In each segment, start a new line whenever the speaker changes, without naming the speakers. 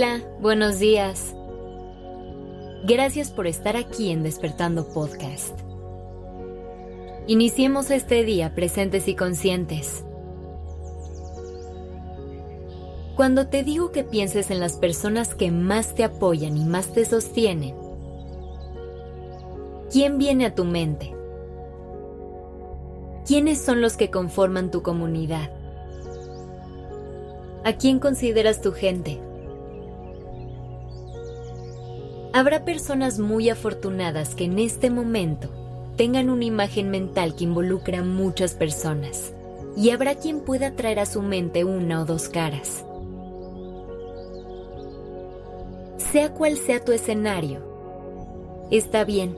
Hola, buenos días. Gracias por estar aquí en Despertando Podcast. Iniciemos este día presentes y conscientes. Cuando te digo que pienses en las personas que más te apoyan y más te sostienen, ¿quién viene a tu mente? ¿Quiénes son los que conforman tu comunidad? ¿A quién consideras tu gente? Habrá personas muy afortunadas que en este momento tengan una imagen mental que involucra a muchas personas y habrá quien pueda traer a su mente una o dos caras. Sea cual sea tu escenario, está bien.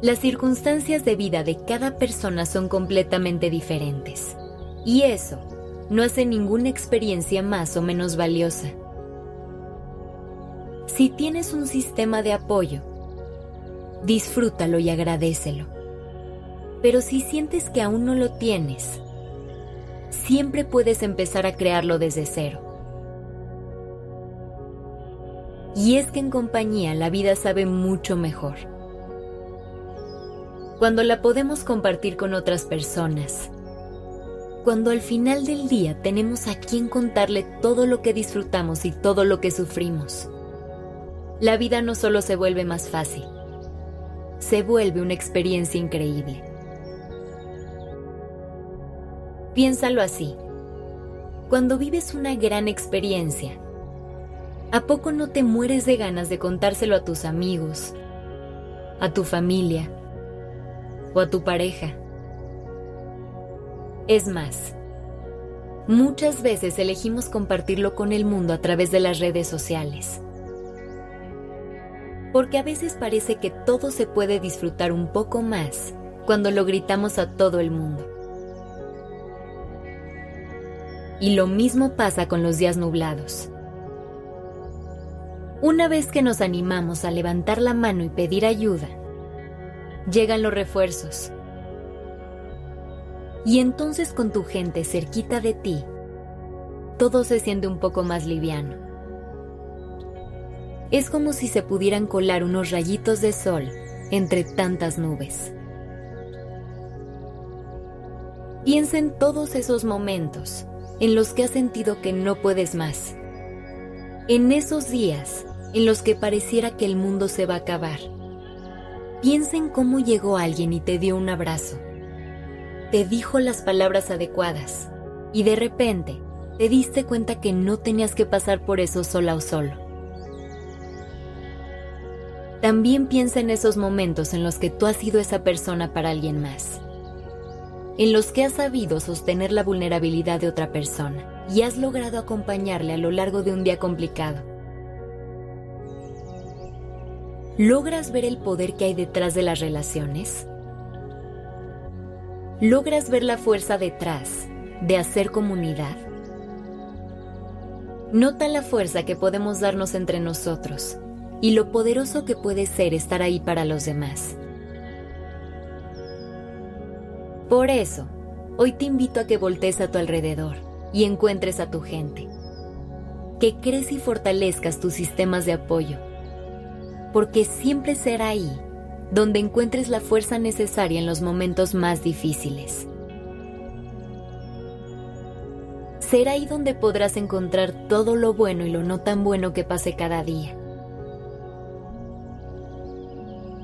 Las circunstancias de vida de cada persona son completamente diferentes y eso no hace ninguna experiencia más o menos valiosa. Si tienes un sistema de apoyo, disfrútalo y agradecelo. Pero si sientes que aún no lo tienes, siempre puedes empezar a crearlo desde cero. Y es que en compañía la vida sabe mucho mejor. Cuando la podemos compartir con otras personas, cuando al final del día tenemos a quien contarle todo lo que disfrutamos y todo lo que sufrimos, la vida no solo se vuelve más fácil, se vuelve una experiencia increíble. Piénsalo así. Cuando vives una gran experiencia, ¿a poco no te mueres de ganas de contárselo a tus amigos, a tu familia o a tu pareja? Es más, muchas veces elegimos compartirlo con el mundo a través de las redes sociales. Porque a veces parece que todo se puede disfrutar un poco más cuando lo gritamos a todo el mundo. Y lo mismo pasa con los días nublados. Una vez que nos animamos a levantar la mano y pedir ayuda, llegan los refuerzos y entonces con tu gente cerquita de ti, todo se siente un poco más liviano. Es como si se pudieran colar unos rayitos de sol entre tantas nubes. Piensa en todos esos momentos en los que has sentido que no puedes más. En esos días en los que pareciera que el mundo se va a acabar. Piensa en cómo llegó alguien y te dio un abrazo te dijo las palabras adecuadas y de repente te diste cuenta que no tenías que pasar por eso sola o solo. También piensa en esos momentos en los que tú has sido esa persona para alguien más, en los que has sabido sostener la vulnerabilidad de otra persona y has logrado acompañarle a lo largo de un día complicado. ¿Logras ver el poder que hay detrás de las relaciones? logras ver la fuerza detrás de hacer comunidad. Nota la fuerza que podemos darnos entre nosotros y lo poderoso que puede ser estar ahí para los demás. Por eso, hoy te invito a que voltees a tu alrededor y encuentres a tu gente. Que crees y fortalezcas tus sistemas de apoyo, porque siempre será ahí donde encuentres la fuerza necesaria en los momentos más difíciles. Será ahí donde podrás encontrar todo lo bueno y lo no tan bueno que pase cada día.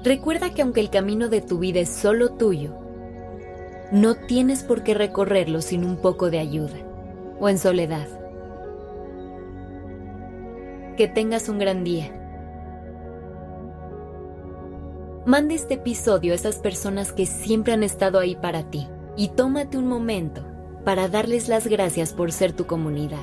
Recuerda que aunque el camino de tu vida es solo tuyo, no tienes por qué recorrerlo sin un poco de ayuda o en soledad. Que tengas un gran día Mande este episodio a esas personas que siempre han estado ahí para ti y tómate un momento para darles las gracias por ser tu comunidad.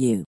you.